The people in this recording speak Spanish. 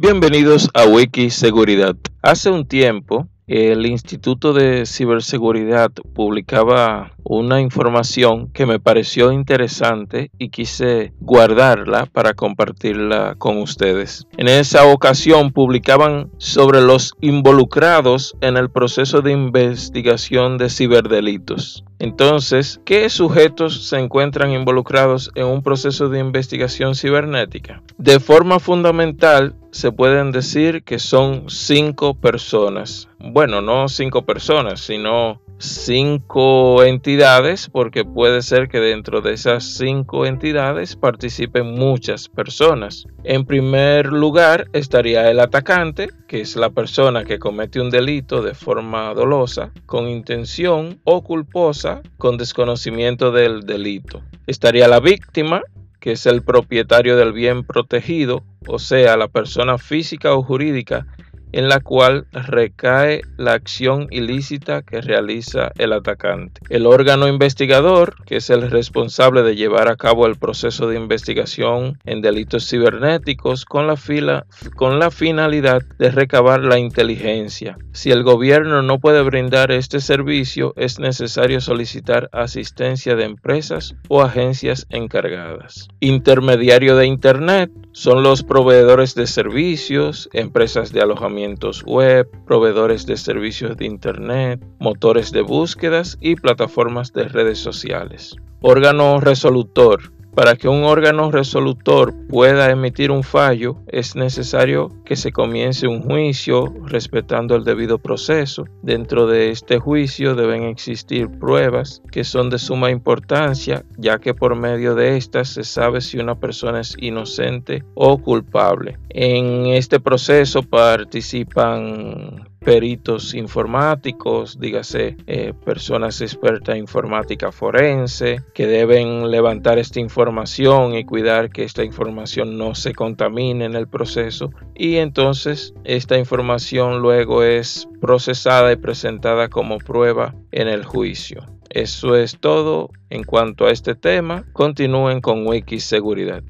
Bienvenidos a Wiki Seguridad. Hace un tiempo, el Instituto de Ciberseguridad publicaba una información que me pareció interesante y quise guardarla para compartirla con ustedes. En esa ocasión publicaban sobre los involucrados en el proceso de investigación de ciberdelitos. Entonces, ¿qué sujetos se encuentran involucrados en un proceso de investigación cibernética? De forma fundamental, se pueden decir que son cinco personas. Bueno, no cinco personas, sino cinco entidades, porque puede ser que dentro de esas cinco entidades participen muchas personas. En primer lugar estaría el atacante, que es la persona que comete un delito de forma dolosa, con intención o culposa, con desconocimiento del delito. Estaría la víctima, que es el propietario del bien protegido, o sea, la persona física o jurídica en la cual recae la acción ilícita que realiza el atacante. El órgano investigador, que es el responsable de llevar a cabo el proceso de investigación en delitos cibernéticos con la, finalidad de recabar la inteligencia. Si el gobierno no puede brindar este servicio, es necesario solicitar asistencia de empresas o agencias encargadas. Intermediario de Internet son los proveedores de servicios, empresas de alojamientos web, proveedores de servicios de Internet, motores de búsquedas y plataformas de redes sociales. Órgano resolutor para que un órgano resolutor pueda emitir un fallo, es necesario que se comience un juicio respetando el debido proceso. Dentro de este juicio deben existir pruebas que son de suma importancia, ya que por medio de estas se sabe si una persona es inocente o culpable. En este proceso participan peritos informáticos, dígase eh, personas expertas en informática forense, que deben levantar esta información y cuidar que esta información no se contamine en el proceso. Y entonces esta información luego es procesada y presentada como prueba en el juicio. Eso es todo en cuanto a este tema. Continúen con Wiki Seguridad.